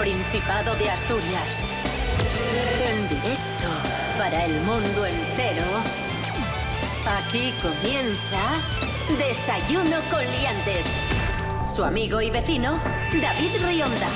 Principado de Asturias. En directo para el mundo entero. Aquí comienza Desayuno con Liantes. Su amigo y vecino, David Rionda.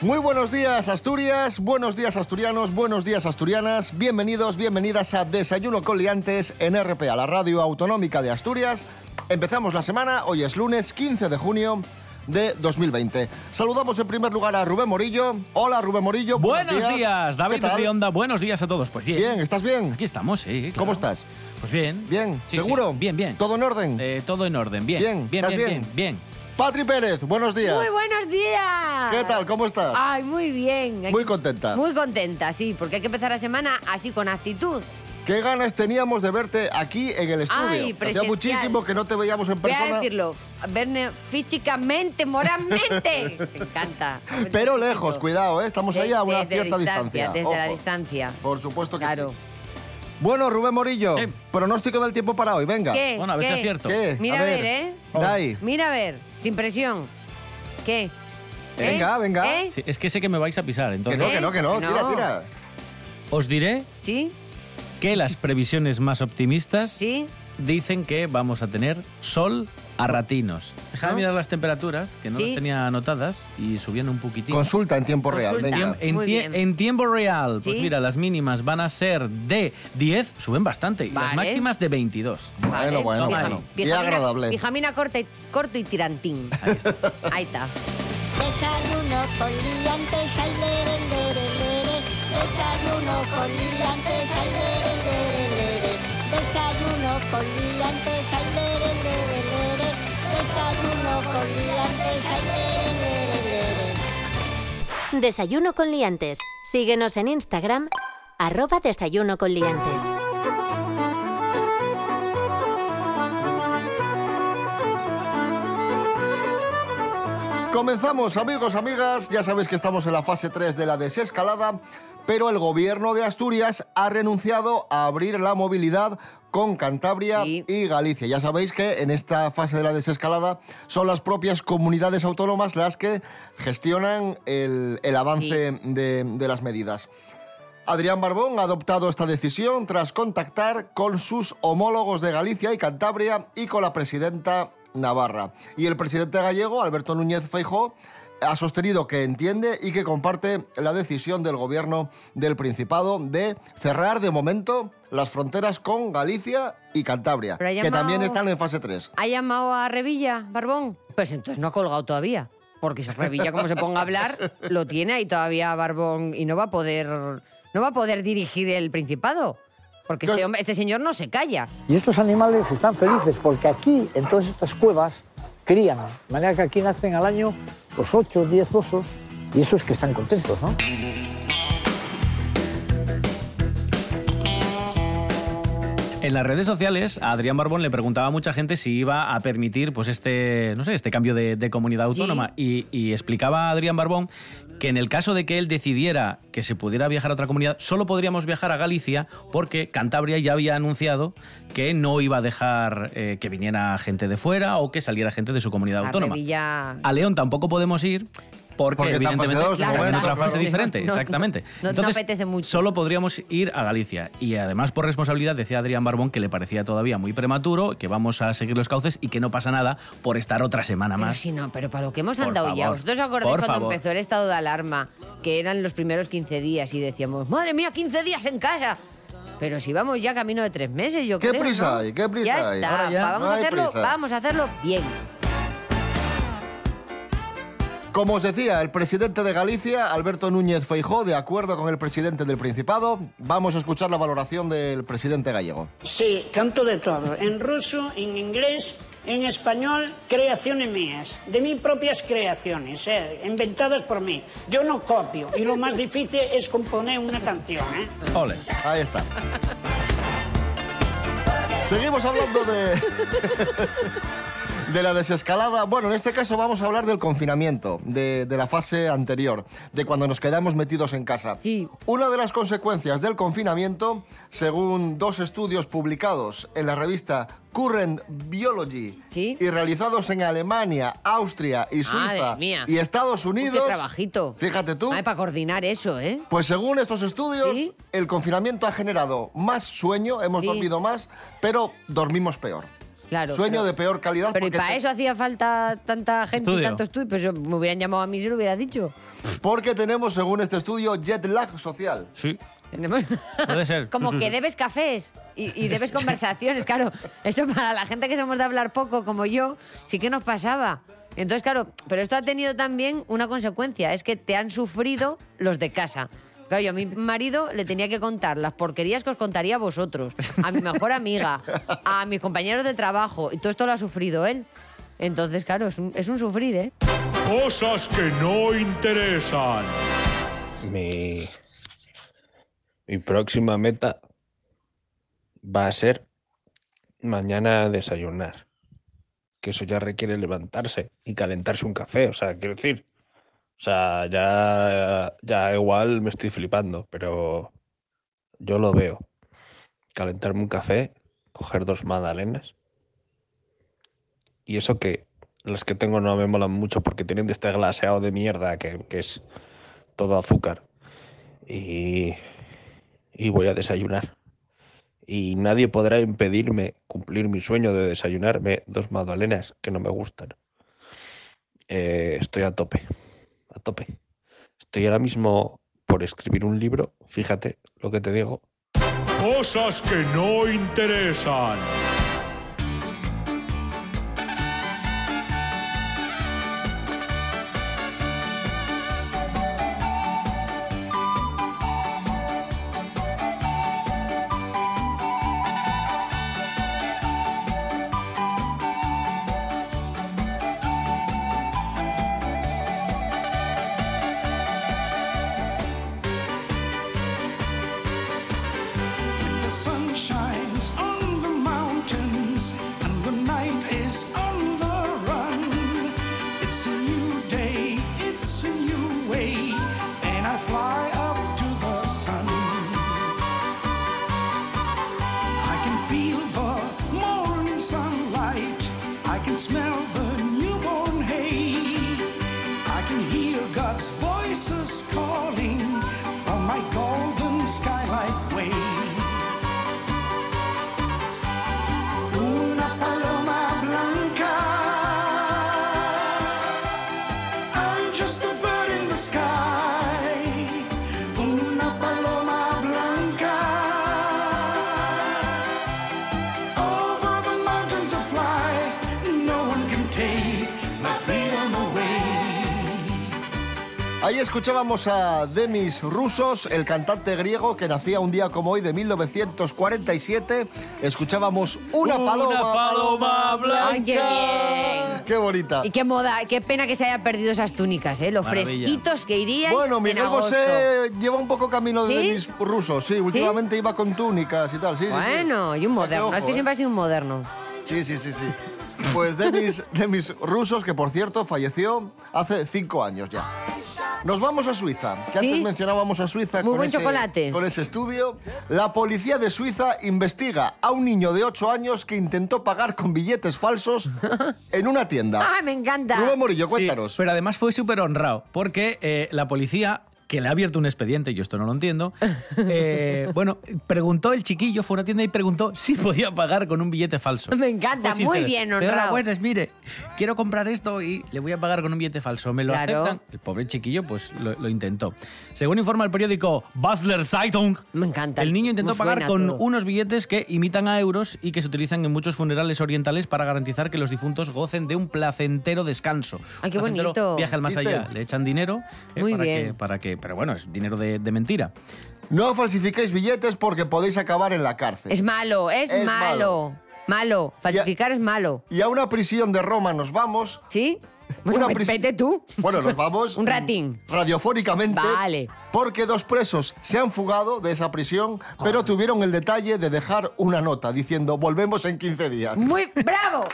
Muy buenos días Asturias, buenos días asturianos, buenos días asturianas, bienvenidos, bienvenidas a Desayuno con Liantes en RPA, la radio autonómica de Asturias. Empezamos la semana, hoy es lunes 15 de junio de 2020. Saludamos en primer lugar a Rubén Morillo. Hola Rubén Morillo. Buenos, días. David Rionda. Buenos días a todos. Pues bien. Bien, ¿estás bien? Aquí estamos, sí. claro. ¿Cómo estás? Pues bien. Bien, Sí, ¿seguro? sí. Bien, bien. ¿Todo en orden? Eh, todo en orden. Bien. Bien, bien, ¿estás bien, bien? bien, bien. Patri Pérez, buenos días. Muy buenos días. ¿Qué tal? ¿Cómo estás? Ay, muy bien. Muy contenta. Muy contenta, sí, porque hay que empezar la semana así con actitud. Qué ganas teníamos de verte aquí en el estudio. Ay, Hacía muchísimo que no te veíamos en Voy a persona. decirlo, verme físicamente, moralmente. Me encanta. Pero lejos, cuidado, ¿eh? estamos ahí a una Desde cierta distancia. Desde la distancia. Por supuesto que Claro. sí. Bueno, Rubén Morillo, pronóstico del tiempo para hoy, venga. ¿Qué? Bueno, a ver si ¿Qué? es cierto. ¿Qué? Mira a ver, ¿eh? Dai. Mira a ver, sin presión. ¿Qué? ¿Eh? Venga, venga. ¿Eh? Sí, es que sé que me vais a pisar, Que entonces no, que no, que no, Que tira, no. tira. os diré ¿Sí? Que las previsiones más optimistas ¿Sí? dicen que vamos a tener sol a ratinos. Deja de mirar las temperaturas, que no Sí. las tenía anotadas, y subiendo un poquitín. Consulta en tiempo real, Consulta. venga. En, Muy tie- bien. en tiempo real, pues Sí. mira, las mínimas van a ser de 10, suben bastante, y las Vale. máximas de 22. Bueno, bueno, bueno. Pijamina- agradable. Pijamina corta y- corto y tirantín. Ahí está. Ahí está. Desayuno con liantes, lere. Desayuno con liantes, ay, lere, lere, lere. Desayuno con liantes, ay, lere, lere, lere. Desayuno con liantes, ay, lere, lere. Desayuno con liantes. Síguenos en Instagram, arroba desayuno con liantes. Comenzamos, amigos, amigas. Ya sabéis que estamos en la fase 3 de la desescalada, pero el gobierno de Asturias ha renunciado a abrir la movilidad con Cantabria Sí. y Galicia. Ya sabéis que en esta fase de la desescalada son las propias comunidades autónomas las que gestionan el, el avance de, de las medidas. Adrián Barbón ha adoptado esta decisión tras contactar con sus homólogos de Galicia y Cantabria y con la presidenta Navarra. Y el presidente gallego, Alberto Núñez Feijó, ha sostenido que entiende y que comparte la decisión del gobierno del Principado de cerrar de momento las fronteras con Galicia y Cantabria, que también están en fase 3. ¿Ha llamado a Revilla, Barbón? Pues entonces no ha colgado todavía. Porque si Revilla, como se ponga a hablar, lo tiene ahí todavía Barbón y no va a poder, no va a poder dirigir el Principado. Porque este, hombre- este señor no se calla. Y estos animales están felices porque aquí, en todas estas cuevas, crían. De manera que aquí nacen al año los 8 o 10 osos y esos que están contentos, ¿no? En las redes sociales, a Adrián Barbón le preguntaba a mucha gente si iba a permitir pues este, no sé, este cambio de, de comunidad autónoma. Y, y explicaba a Adrián Barbón que en el caso de que él decidiera que se pudiera viajar a otra comunidad, solo podríamos viajar a Galicia porque Cantabria ya había anunciado que no iba a dejar eh, que viniera gente de fuera o que saliera gente de su comunidad A autónoma. Revilla... A León tampoco podemos ir porque, Porque está evidentemente dos de está en otra fase claro. diferente, No, no, exactamente. no Entonces, apetece mucho. solo podríamos ir a Galicia. Y además, por responsabilidad, decía Adrián Barbón que le parecía todavía muy prematuro, que vamos a seguir los cauces y que no pasa nada por estar otra semana Pero más. si no, pero para lo que hemos Por andado ya. favor, ¿Vosotros os acordáis por cuando favor. empezó el estado de alarma? Que eran los primeros 15 días y decíamos, madre mía, 15 días en casa. Pero si vamos ya camino de tres meses, yo ¿Qué creo. prisa ¿no? hay? ¿Qué prisa ya hay? Está. Ahora ya Va, vamos, no a hay hacerlo, prisa. vamos a hacerlo bien. Como os decía, el presidente de Galicia, Alberto Núñez Feijó, de acuerdo con el presidente del Principado, vamos a escuchar la valoración del presidente gallego. Sí, canto de todo. En ruso, en inglés, en español, creaciones mías. De mis propias creaciones, eh, inventadas por mí. Yo no copio. Y lo más difícil es componer una canción, ¿eh? Ole. Ahí está. Seguimos hablando de... de la desescalada. Bueno, en este caso vamos a hablar del confinamiento, de, de la fase anterior, de cuando nos quedamos metidos en casa. Sí. Una de las consecuencias del confinamiento, según dos estudios publicados en la revista Current Biology Sí. y realizados en Alemania, Austria y Suiza y Estados Uy, Unidos. qué trabajito. Fíjate tú. Ay, para coordinar eso, ¿eh? Pues según estos estudios, Sí. el confinamiento ha generado más sueño, hemos Sí. dormido más, pero dormimos peor. Claro. Sueño pero- de peor calidad. Pero ¿y porque para te- eso hacía falta tanta gente y Estudio. tanto estudio? Pues yo- me hubieran llamado a mí y se lo hubiera dicho. Porque tenemos, según este estudio, jet lag social. Sí, Tenemos- puede ser. Como que debes cafés y, y debes conversaciones, claro. Eso para la gente que somos de hablar poco, como yo, sí que nos pasaba. Entonces, claro, pero esto ha tenido también una consecuencia, es que te han sufrido los de casa. Claro, yo a mi marido le tenía que contar las porquerías que os contaría a vosotros, a mi mejor amiga, a mis compañeros de trabajo, y todo esto lo ha sufrido él. Entonces, claro, es un, es un sufrir, ¿eh? Cosas que no interesan. Mi, mi próxima meta va a ser mañana desayunar. Que eso ya requiere levantarse y calentarse un café. O sea, quiero decir. O sea, ya, ya igual me estoy flipando, pero yo lo veo. Calentarme un café, coger dos magdalenas. Y eso que las que tengo no me molan mucho porque tienen de este glaseado de mierda que, es todo azúcar. Y, y voy a desayunar. Y nadie podrá impedirme cumplir mi sueño de desayunarme dos magdalenas que no me gustan. Eh, estoy a tope, a tope. Estoy ahora mismo por escribir un libro, fíjate lo que te digo. Cosas que no interesan. Escuchábamos a Demis Rusos, el cantante griego que nacía un día como hoy de 1947. Escuchábamos una Una paloma, paloma blanca. ¡Ay, qué bien! Qué bonita. Y qué moda, qué pena que se haya perdido esas túnicas, ¿eh? Los Maravilla. fresquitos que irían. Bueno, Miguel Bosé lleva un poco camino de ¿Sí? Demis Rusos. Sí, últimamente iba con túnicas y tal. Sí, sí, sí. Bueno, y un moderno. Ojo, es que eh. siempre ha sido un moderno. Sí, sí, sí, sí. Pues Demis, Demis Rusos, que por cierto falleció hace cinco años ya. Nos vamos a Suiza, que ¿Sí? antes mencionábamos a Suiza Muy con, buen ese, chocolate. con ese estudio. La policía de Suiza investiga a un niño de 8 años que intentó pagar con billetes falsos en una tienda. ¡Ah, me encanta! Rubén Morillo, Sí, cuéntanos. pero además fue súper honrado, porque eh, la policía, que le ha abierto un expediente, yo esto no lo entiendo, eh, bueno, preguntó el chiquillo, fue a una tienda y preguntó si podía pagar con un billete falso. Me encanta, muy bien honrado. buenas, mire, quiero comprar esto y le voy a pagar con un billete falso. ¿Me lo Claro. aceptan? El pobre chiquillo, pues lo, lo intentó. Según informa el periódico Basler Zeitung, Me encanta. el niño intentó pagar con todo. unos billetes que imitan a euros y que se utilizan en muchos funerales orientales para garantizar que los difuntos gocen de un placentero descanso. Ay, qué Un placentero bonito. Viaje al más ¿Viste? allá. Le echan dinero eh, Muy para, bien. Que, para que. Pero bueno, es dinero de, de mentira. No falsifiquéis billetes porque podéis acabar en la cárcel. Es malo, es, Es malo. Malo. Falsificar es malo. Y a una prisión de Roma nos vamos. ¿Sí? Bueno, Una ve- pris- vete tú. Bueno, nos vamos. Un ratín. Radiofónicamente. Vale. Porque dos presos se han fugado de esa prisión, pero tuvieron el detalle de dejar una nota diciendo volvemos en 15 días. Muy bravo.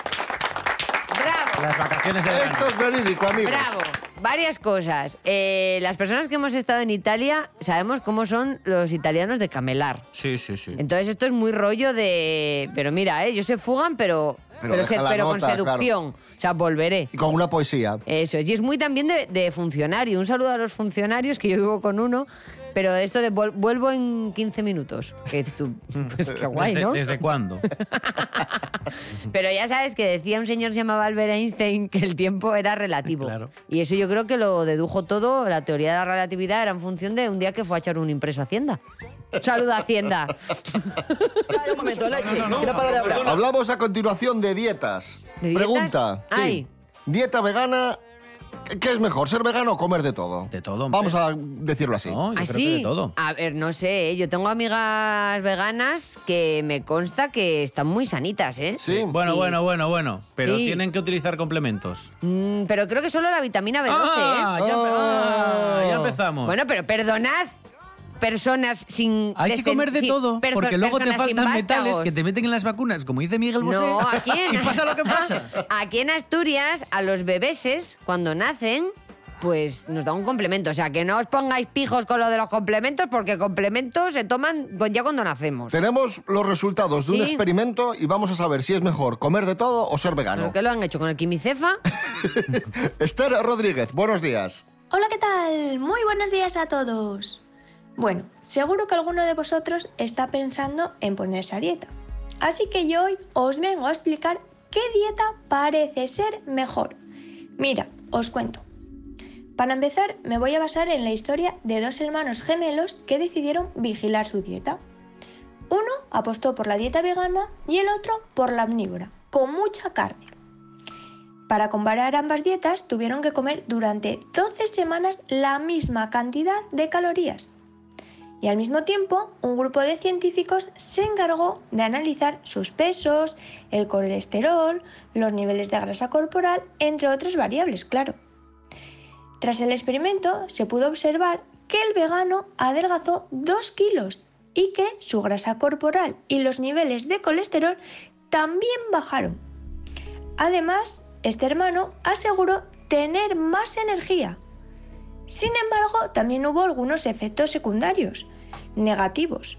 Raciones de vegano. Esto es verídico, amigos. Bravo. Varias cosas. Eh, las personas que hemos estado en Italia sabemos cómo son los italianos de camelar. Sí, sí, sí. Entonces esto es muy rollo de... Pero mira, ¿eh? ellos se fugan, pero, Pero se- con seducción. Sea, volveré. Y con una poesía. Eso es. Y es muy también de, de funcionario. Un saludo a los funcionarios, que yo vivo con uno. Pero esto de vuelvo en 15 minutos. Que dices tú, pues qué guay, ¿Desde, ¿no? ¿Desde cuándo? Pero ya sabes que decía un señor que se llamaba Albert Einstein que el tiempo era relativo. Claro. Y eso yo creo que lo dedujo todo. La teoría de la relatividad era en función de un día que fue a echar un impreso a Hacienda. Saludo a Hacienda. Un momento, Leche. Hablamos a continuación de dietas. Pregunta. sí. Ay. Dieta vegana. ¿qué- ¿Qué es mejor, ser vegano o comer de todo? De todo, hombre. Vamos a decirlo así. No, yo creo que Así, de todo. a ver, no sé, ¿eh? yo tengo amigas veganas que me consta que están muy sanitas, ¿eh? Sí. Bueno, Sí. bueno, bueno, bueno. Pero Sí. tienen que utilizar complementos. Mm, pero creo que solo la vitamina B12, Ah, ¿eh? ya, empe- ah, ya empezamos. Bueno, pero perdonad, personas sin... Hay que comer de sin- todo, porque luego te faltan metales que te meten en las vacunas, como dice Miguel Bosé. No, aquí en, y pasa lo que pasa. Aquí en Asturias, a los bebeses, cuando nacen, pues nos da un complemento. O sea, que no os pongáis pijos con lo de los complementos, porque complementos se toman ya cuando nacemos. Tenemos los resultados de un experimento y vamos a saber si es mejor comer de todo o ser vegano. ¿Pero qué lo han hecho con el quimicefa? Esther Rodríguez, buenos días. Hola, ¿qué tal? Muy buenos días a todos. Bueno, seguro que alguno de vosotros está pensando en ponerse a dieta. Así que yo hoy os vengo a explicar qué dieta parece ser mejor. Mira, os cuento. Para empezar, me voy a basar en la historia de dos hermanos gemelos que decidieron vigilar su dieta. Uno apostó por la dieta vegana y el otro por la omnívora, con mucha carne. Para comparar ambas dietas tuvieron que comer durante 12 semanas la misma cantidad de calorías. Y al mismo tiempo, un grupo de científicos se encargó de analizar sus pesos, el colesterol, los niveles de grasa corporal, entre otras variables, claro. Tras el experimento, se pudo observar que el vegano adelgazó 2 kilos y que su grasa corporal y los niveles de colesterol también bajaron. Además, este hermano aseguró tener más energía. Sin embargo, también hubo algunos efectos secundarios negativos,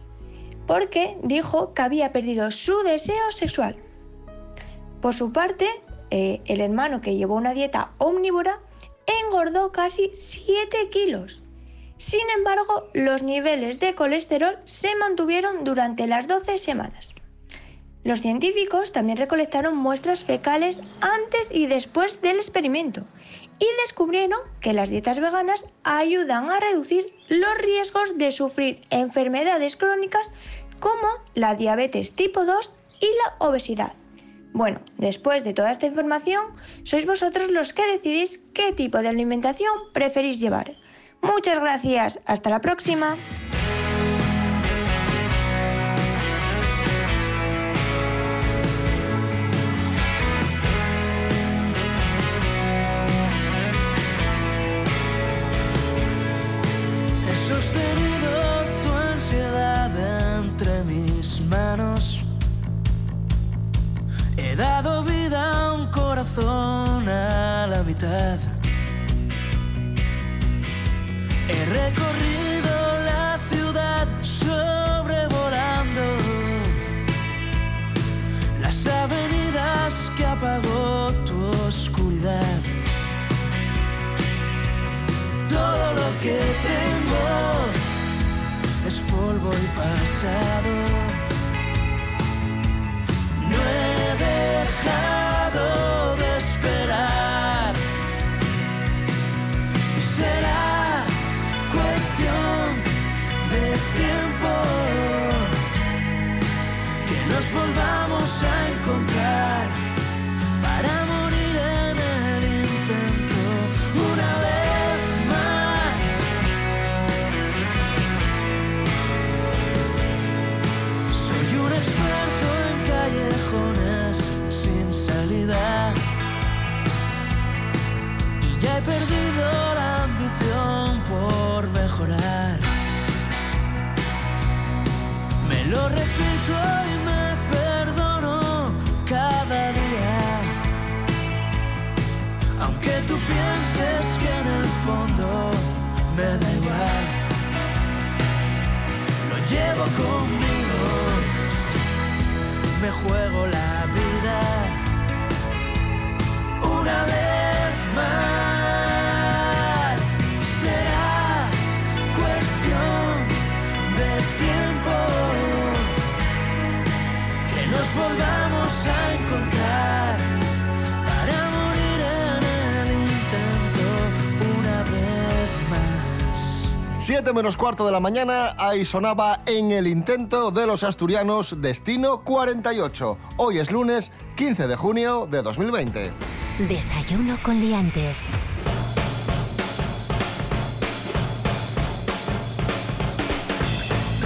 porque dijo que había perdido su deseo sexual. Por su parte, eh, el hermano que llevó una dieta omnívora engordó casi 7 kilos. Sin embargo, los niveles de colesterol se mantuvieron durante las 12 semanas. Los científicos también recolectaron muestras fecales antes y después del experimento y descubrieron que las dietas veganas ayudan a reducir los riesgos de sufrir enfermedades crónicas como la diabetes tipo 2 y la obesidad. Bueno, después de toda esta información, sois vosotros los que decidís qué tipo de alimentación preferís llevar. Muchas gracias, hasta la próxima. Pasado. Me juego la 7 menos cuarto de la mañana, ahí sonaba en el intento de los asturianos Destino 48. Hoy es lunes 15 de junio de 2020. Desayuno con liantes.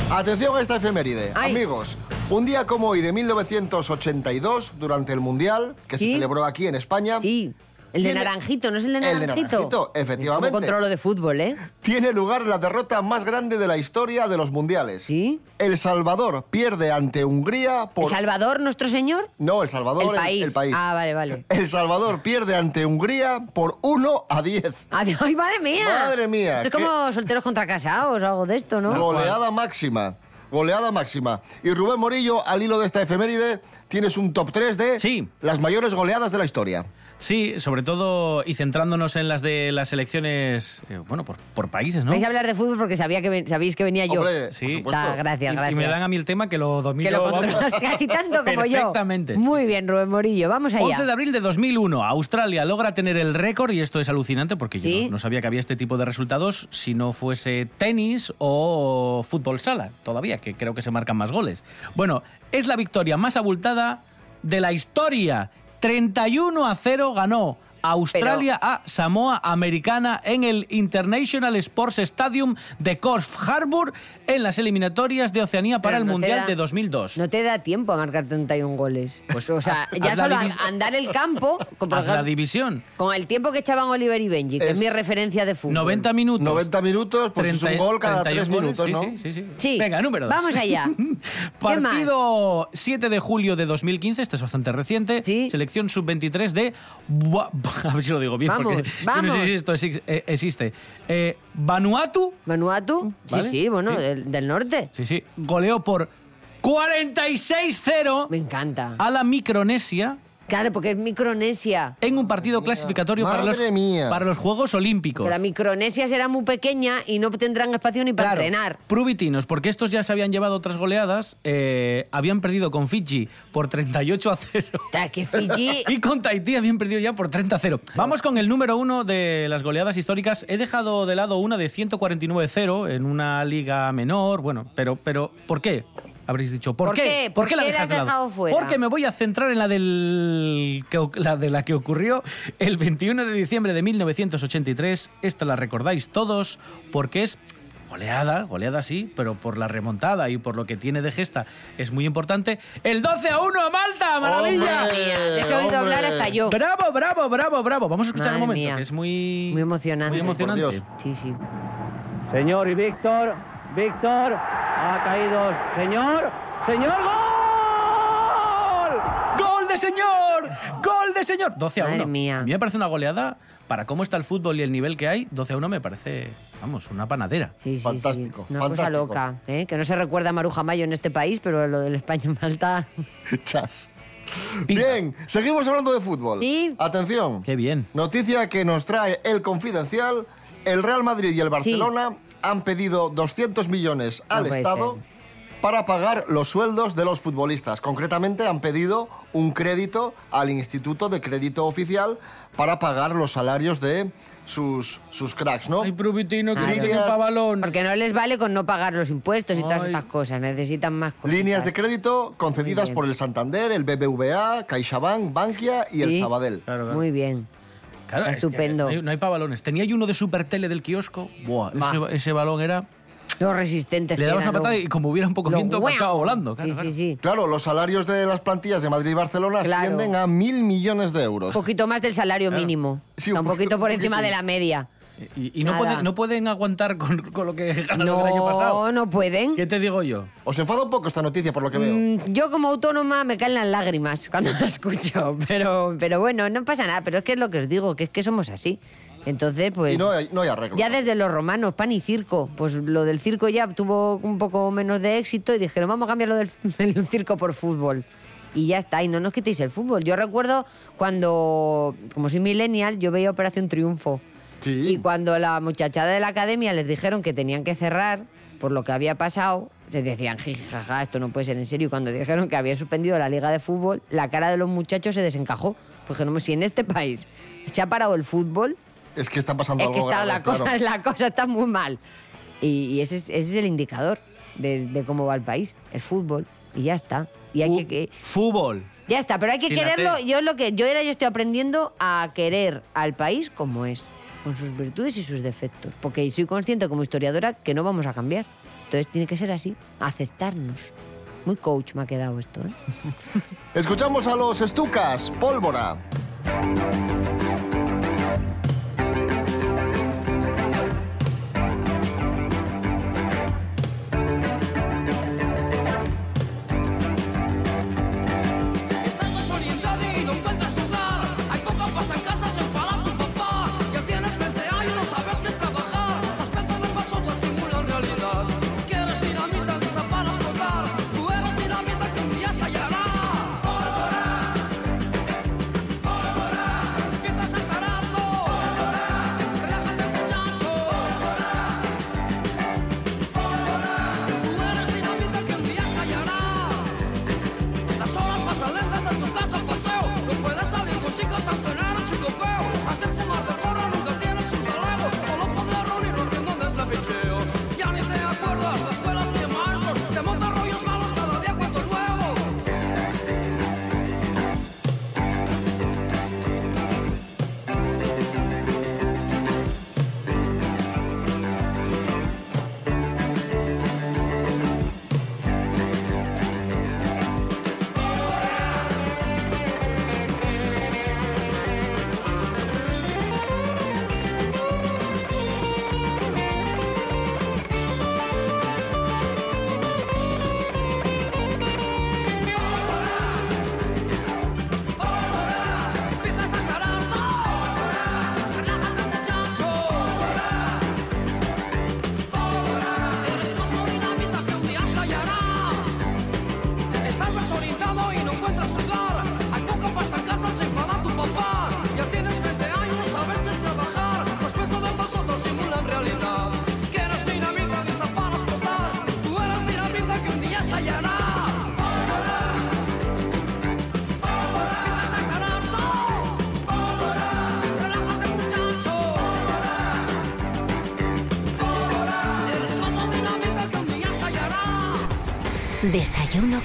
Atención a esta efeméride, amigos. Un día como hoy de 1982, durante el Mundial, que se celebró aquí en España. Sí. El de tiene- Naranjito, ¿no es el de El de Naranjito? Naranjito, efectivamente. Como controlo de fútbol, ¿eh? Tiene lugar la derrota más grande de la historia de los mundiales. ¿Sí? El Salvador pierde ante Hungría por. ¿El Salvador, nuestro señor? No, El Salvador. el país. El país. Ah, vale, vale. El Salvador pierde ante Hungría por 1 a 10. ¡Ay, madre mía! Madre mía, Esto es como solteros contra casados o algo de esto, ¿no? Goleada máxima. Goleada máxima. Y Rubén Morillo, al hilo de esta efeméride, tienes un top 3 de las mayores goleadas de la historia. Sí, sobre todo y centrándonos en las de las elecciones, eh, bueno, por, por países, ¿no? Vais a hablar de fútbol porque sabía que ven- sabéis que venía yo. Sí. Da, gracias, Y- gracias. Y, me dan a mí el tema que lo domino que lo controlas casi tanto como yo. Perfectamente. Muy bien, Rubén Morillo. Vamos allá. 11 de abril de 2001, Australia logra tener el récord, y esto es alucinante porque yo no, no sabía que había este tipo de resultados si no fuese tenis o fútbol sala, todavía, que creo que se marcan más goles. Bueno, es la victoria más abultada de la historia. 31 a 0 ganó. Australia a Samoa Americana en el International Sports Stadium de Corf Harbour en las eliminatorias de Oceanía para Pero el no Mundial da- de 2002. No te da tiempo a marcar 31 goles. Pues o sea, ya solo andar el campo, con, Haz la división. con el tiempo que echaban Oliver y Benji, que es, Es mi referencia de fútbol. 90 minutos. 90 minutos, pues es un gol cada 31 tres minutos, goles, ¿no? Sí, sí, sí. Sí. Venga, número dos. Vamos allá. Partido 7 de julio de 2015, este es bastante reciente. Selección sub-23 de. A ver si lo digo bien, Vamos, porque yo no vamos. sé si esto eh, existe. Eh, Vanuatu. Vanuatu, ¿Vale? sí, sí, bueno, Sí. Del, del norte. Sí, sí. Goleó por 46-0. Me encanta. A la Micronesia. Claro, porque es Micronesia. En un partido clasificatorio para los, Madre mía. para los Juegos Olímpicos. Que la Micronesia será muy pequeña y no tendrán espacio ni para Claro, entrenar. Pruvitinos, porque estos ya se habían llevado otras goleadas, eh, habían perdido con Fiji por 38 a 0. O sea, que Fiji... Y con Tahití habían perdido ya por 30 a 0. Vamos con el número uno de las goleadas históricas. He dejado de lado una de 149-0 en una liga menor. Bueno, pero, pero ¿por qué? Habréis dicho, ¿por, ¿Por qué? ¿Por la qué la dejas de lado? dejado fuera? Porque me voy a centrar en la, del, que la de la que ocurrió el 21 de diciembre de 1983. Esta la recordáis todos porque es goleada, goleada sí, pero por la remontada y por lo que tiene de gesta es muy importante. El 12 a 1 a Malta, maravilla. Mía, les he oído hablar hasta yo. Bravo, bravo, bravo, bravo. Vamos a escuchar Madre un momento, mía. que es muy, Muy emocionante. muy emocionante. Sí, sí. Señor y Víctor, Víctor, ha caído, señor, señor, gol. ¡Gol de señor! ¡Gol de señor! 12 a 1. Madre mía. A mí me parece una goleada. Para cómo está el fútbol y el nivel que hay, 12 a 1 me parece, vamos, una panadera. Sí, sí, Fantástico, sí. Una cosa loca, ¿eh? que no se recuerda a Maruja Mayo en este país, pero lo del España-Malta... Chas. Bien, seguimos hablando de fútbol. Sí. Atención. Qué bien. Noticia que nos trae el Confidencial. El Real Madrid y el Barcelona han pedido 200 millones al Estado para pagar los sueldos de los futbolistas. Concretamente han pedido un crédito al Instituto de Crédito Oficial para pagar los salarios de sus, sus cracks, ¿no? Ay, Pruvitino, que pa' balón. Porque no les vale con no pagar los impuestos y todas estas cosas, necesitan más cosas. Líneas de crédito concedidas por el Santander, el BBVA, CaixaBank, Bankia y el. Sabadell. Muy bien. Claro, es que Estupendo. no hay, no hay balones. Tenía yo uno de Supertele del kiosco. Buah, ese, ese balón era... Los resistentes Le dabas una patada y como hubiera un poco Lo viento, marchaba volando. Claro, Sí, claro. sí, sí. Claro, los salarios de las plantillas de Madrid y Barcelona Claro. ascienden a mil millones de euros. Un poquito más del salario mínimo. Sí, Está un un poquito poquito, por encima poquito. de la media. Y, y no, pueden, no pueden aguantar con, con lo que ganaron el año pasado. No, no pueden. ¿Qué te digo yo? Os enfada un poco esta noticia por lo que veo. Mm, Yo como autónoma me caen las lágrimas cuando la escucho, pero, pero bueno, no pasa nada, pero es que es lo que os digo, que es que somos así. Entonces, pues... y no hay, no hay arreglo. Ya desde los romanos, pan y circo. Pues lo del circo ya tuvo un poco menos de éxito y dijeron, vamos a cambiar lo del el circo por fútbol. Y ya está, y no nos quitéis el fútbol. Yo recuerdo cuando, como soy millennial, yo veía Operación Triunfo. Y cuando la muchachada de la academia les dijeron que tenían que cerrar por lo que había pasado, les decían, "Jiji, jaja, esto no puede ser en serio. Y cuando dijeron que habían suspendido la liga de fútbol, la cara de los muchachos se desencajó. Pues no, si en este país se ha parado el fútbol, Es que está pasando es que algo está, grave, la, cosa, la cosa está muy mal. Y, y ese, es, ese es el indicador de, de cómo va el país, el fútbol. Y ya está. Y hay que, que- Fútbol. ya está, pero hay que Fíjate. quererlo. Yo lo que yo era yo estoy aprendiendo a querer al país como es, con sus virtudes y sus defectos, porque soy consciente como historiadora que no vamos a cambiar. Entonces tiene que ser así, aceptarnos. Muy coach me ha quedado esto, ¿eh? Escuchamos a los Estucas, Pólvora.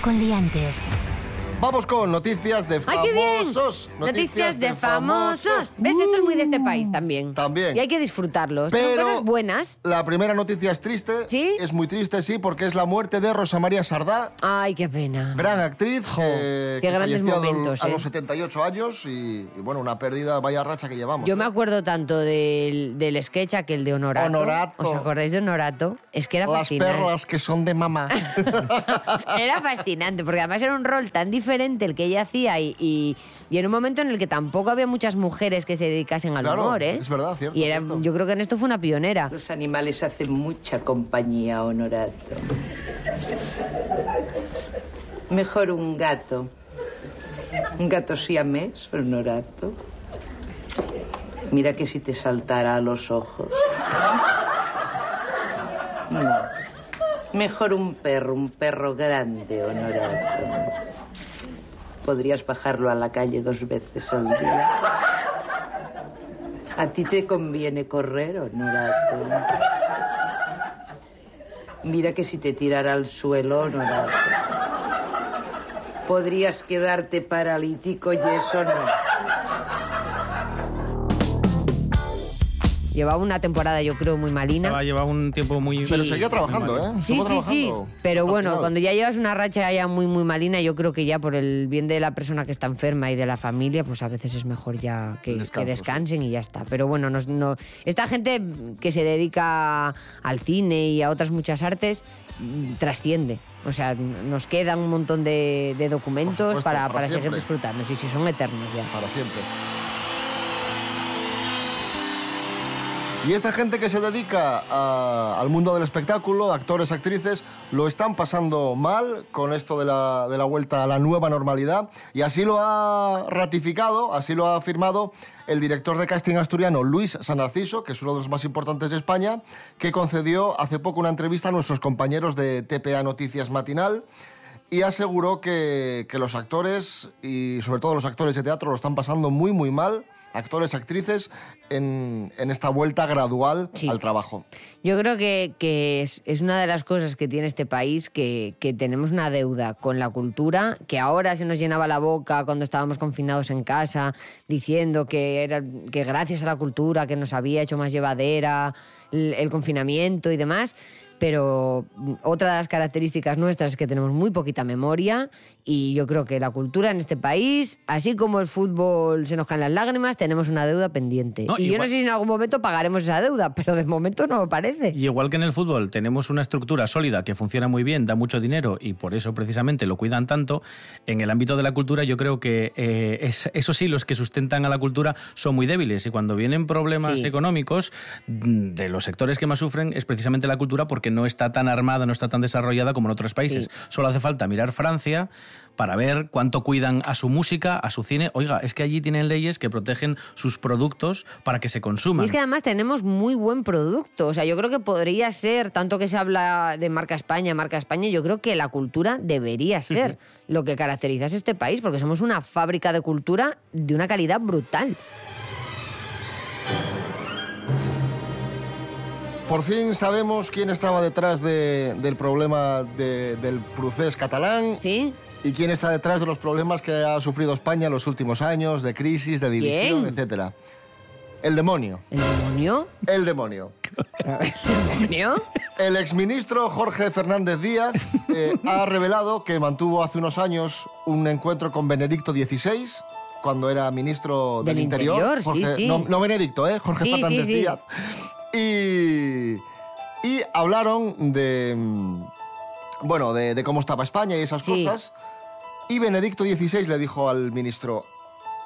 Con liantes. Vamos con noticias de ¡Ay, qué bien! famosos. Noticias de famosos. ¿Ves? Esto es muy de este país también. También. Y hay que disfrutarlos. Son Pero- cosas buenas. La primera noticia es triste. ¿Sí? Es muy triste, sí, porque es la muerte de Rosa María Sardá, Ay, qué pena. gran actriz. eh, qué que grandes a- momentos, A ¿eh? los 78 años y, y, bueno, una pérdida, vaya racha que llevamos. Yo me acuerdo tanto del, del sketch aquel de Honorato. Honorato. ¿Os acordáis de Honorato? Es que era Las fascinante. perlas que son de mamá. Era fascinante, porque además era un rol tan diferente el que ella hacía y, y- y en un momento en el que tampoco había muchas mujeres que se dedicasen al Claro, humor, ¿eh? es verdad, cierto, Y era, yo creo que en esto fue una pionera. Los animales hacen mucha compañía, Honorato. Mejor un gato. Un gato siamés, Honorato. Mira que si te saltara a los ojos. No. Mejor un perro, un perro grande, Honorato. Podrías bajarlo a la calle dos veces al día. A ti te conviene correr, Honorato. Mira que si te tirara al suelo, Honorato. Podrías quedarte paralítico y eso no. Llevaba una temporada, yo creo, muy malina. Llevaba un tiempo muy... Pero seguía trabajando, ¿eh? Sí, sí, sí. Pero bueno, final. cuando ya llevas una racha ya muy, muy malina, yo creo que ya por el bien de la persona que está enferma y de la familia, pues a veces es mejor ya que, que descansen y ya está. Pero bueno, nos- no, esta gente que se dedica al cine y a otras muchas artes mm, trasciende. O sea, nos quedan un montón de, de documentos supuesto, para, para para seguir disfrutando. Sí, sí, son eternos ya. Para siempre. Y esta gente que se dedica a- al mundo del espectáculo, actores, actrices, lo están pasando mal con esto de la, de la vuelta a la nueva normalidad. Y así lo ha ratificado, así lo ha afirmado el director de casting asturiano Luis San Narciso, que es uno de los más importantes de España, que concedió hace poco una entrevista a nuestros compañeros de TPA Noticias Matinal y aseguró que, que los actores, y sobre todo los actores de teatro, lo están pasando muy, muy mal, actores, actrices, en, en esta vuelta gradual al trabajo. Yo creo que, que es, es una de las cosas que tiene este país, que, que tenemos una deuda con la cultura, que ahora se nos llenaba la boca cuando estábamos confinados en casa, diciendo que, era, que gracias a la cultura que nos había hecho más llevadera el, el confinamiento y demás. Pero otra de las características nuestras es que tenemos muy poquita memoria y yo creo que la cultura en este país, así como el fútbol se nos caen las lágrimas, tenemos una deuda pendiente. No, y yo no sé si en algún momento pagaremos esa deuda, pero de momento no me parece. Y igual que en el fútbol tenemos una estructura sólida que funciona muy bien, da mucho dinero y por eso precisamente lo cuidan tanto, en el ámbito de la cultura yo creo que eh, es- esos hilos que sustentan a la cultura son muy débiles y cuando vienen problemas Sí. económicos mm, de los sectores que más sufren es precisamente la cultura porque no está tan armada, no está tan desarrollada como en otros países. Sí. Solo hace falta mirar Francia para ver cuánto cuidan a su música, a su cine. Oiga, es que allí tienen leyes que protegen sus productos para que se Y consuman. es que además tenemos muy buen producto. O sea, yo creo que podría ser, tanto que se habla de marca España, marca España, yo creo que la cultura debería ser lo que caracteriza a este país, porque somos una fábrica de cultura de una calidad brutal. Por fin sabemos quién estaba detrás de- del problema de- del procés catalán. Sí. Y quién está detrás de los problemas que ha sufrido España en los últimos años, de crisis, de división, ¿Quién? etcétera. El demonio. ¿El demonio? El demonio. ¿El demonio? El exministro Jorge Fernández Díaz eh, ha revelado que mantuvo hace unos años un encuentro con Benedicto XVI cuando era ministro del, Del Interior, sí, Jorge- sí. No, no Benedicto, ¿eh? Jorge Sí, Fernández. Díaz. Y, y hablaron de, mm, bueno, de, de cómo estaba España y esas cosas. Y Benedicto XVI le dijo al ministro,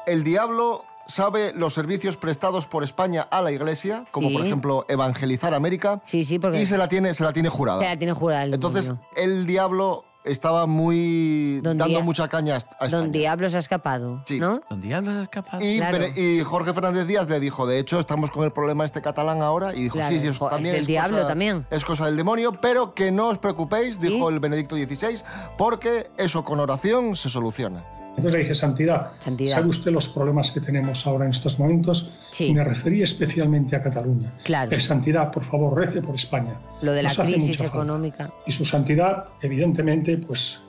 el diablo sabe los servicios prestados por España a la Iglesia, como Sí. por ejemplo evangelizar América, Sí, sí, porque y se la tiene, se la tiene jurada. se la tiene jurada el Entonces, el diablo estaba muy Don dando Dia- mucha caña a España. Don Diablo se ha escapado, ¿no? Don Diablo se ha escapado. Y, Claro. Bene- y Jorge Fernández Díaz le dijo, de hecho, estamos con el problema este catalán ahora, y dijo, Claro, sí, sí, eso jo, también es el diablo cosa, también. es cosa del demonio, pero que no os preocupéis, dijo el Benedicto XVI, porque eso con oración se soluciona. Entonces le dije, Santidad, Santidad. ¿sabe usted los problemas que tenemos ahora en estos momentos? Sí. Y me referí especialmente a Cataluña. Claro. Eh, Santidad, por favor, rece por España. Lo de la Nos crisis falta. económica. Y su santidad, evidentemente, pues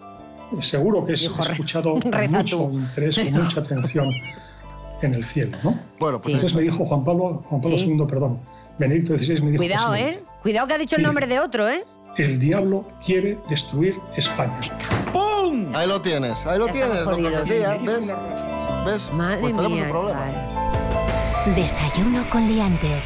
eh, seguro que es Dijo, re- escuchado con reza mucho tú. interés, con mucha atención en el cielo, ¿no? Bueno, pues Entonces me dijo Juan Pablo, Juan Pablo Sí. II, perdón, Benedicto XVI me dijo Cuidado, ¿eh? Cuidado que ha dicho el nombre de otro, ¿eh? El diablo quiere destruir España. ¡Pum! Ahí lo tienes, ahí lo Ya tienes, lo que decía, ¿ves? ¿Ves? Madre pues tenemos mía, un problema. chaval. Desayuno con liantes.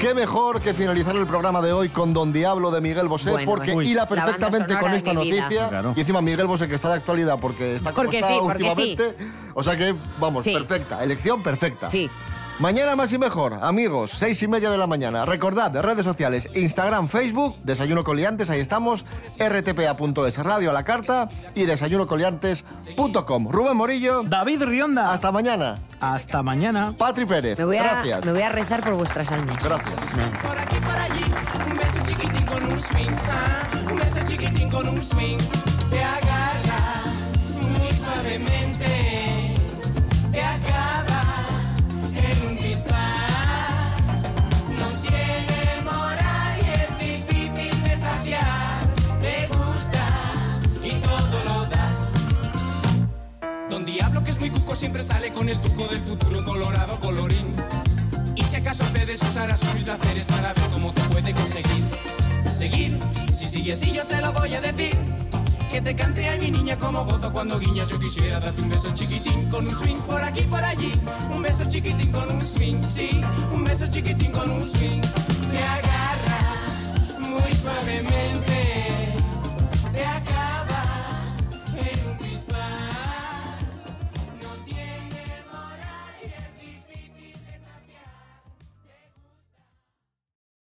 Qué mejor que finalizar el programa de hoy con Don Diablo de Miguel Bosé, Bueno, porque Uy. hila la banda perfectamente con esta noticia. Claro. Y encima Miguel Bosé, que está de actualidad porque está como Porque está sí, porque últimamente. O sea que, vamos, Sí. perfecta. Elección perfecta. Sí. Mañana más y mejor, amigos, seis y media de la mañana. Recordad, de redes sociales, Instagram, Facebook, Desayuno Coliantes, ahí estamos, rtpa.es, Radio a la Carta y desayunocoliantes.com. Rubén Morillo, David Rionda. hasta mañana. Hasta mañana. Patri Pérez, Me voy, a, gracias. me voy a rezar por vuestras almas. Gracias. Por aquí, por allí, un beso chiquitín con un swing, ah, un beso chiquitín con un swing. Te agarra muy suavemente, siempre sale con el truco del futuro colorado colorín. Y si acaso cedes usarás sus placeres para ver cómo te puede conseguir. Seguir, si sigue así yo se lo voy a decir. Que te cante a mi niña como gozo cuando guiñas. Yo quisiera darte un beso chiquitín con un swing por aquí por allí. Un beso chiquitín con un swing, sí. Un beso chiquitín con un swing. Me agarra muy suavemente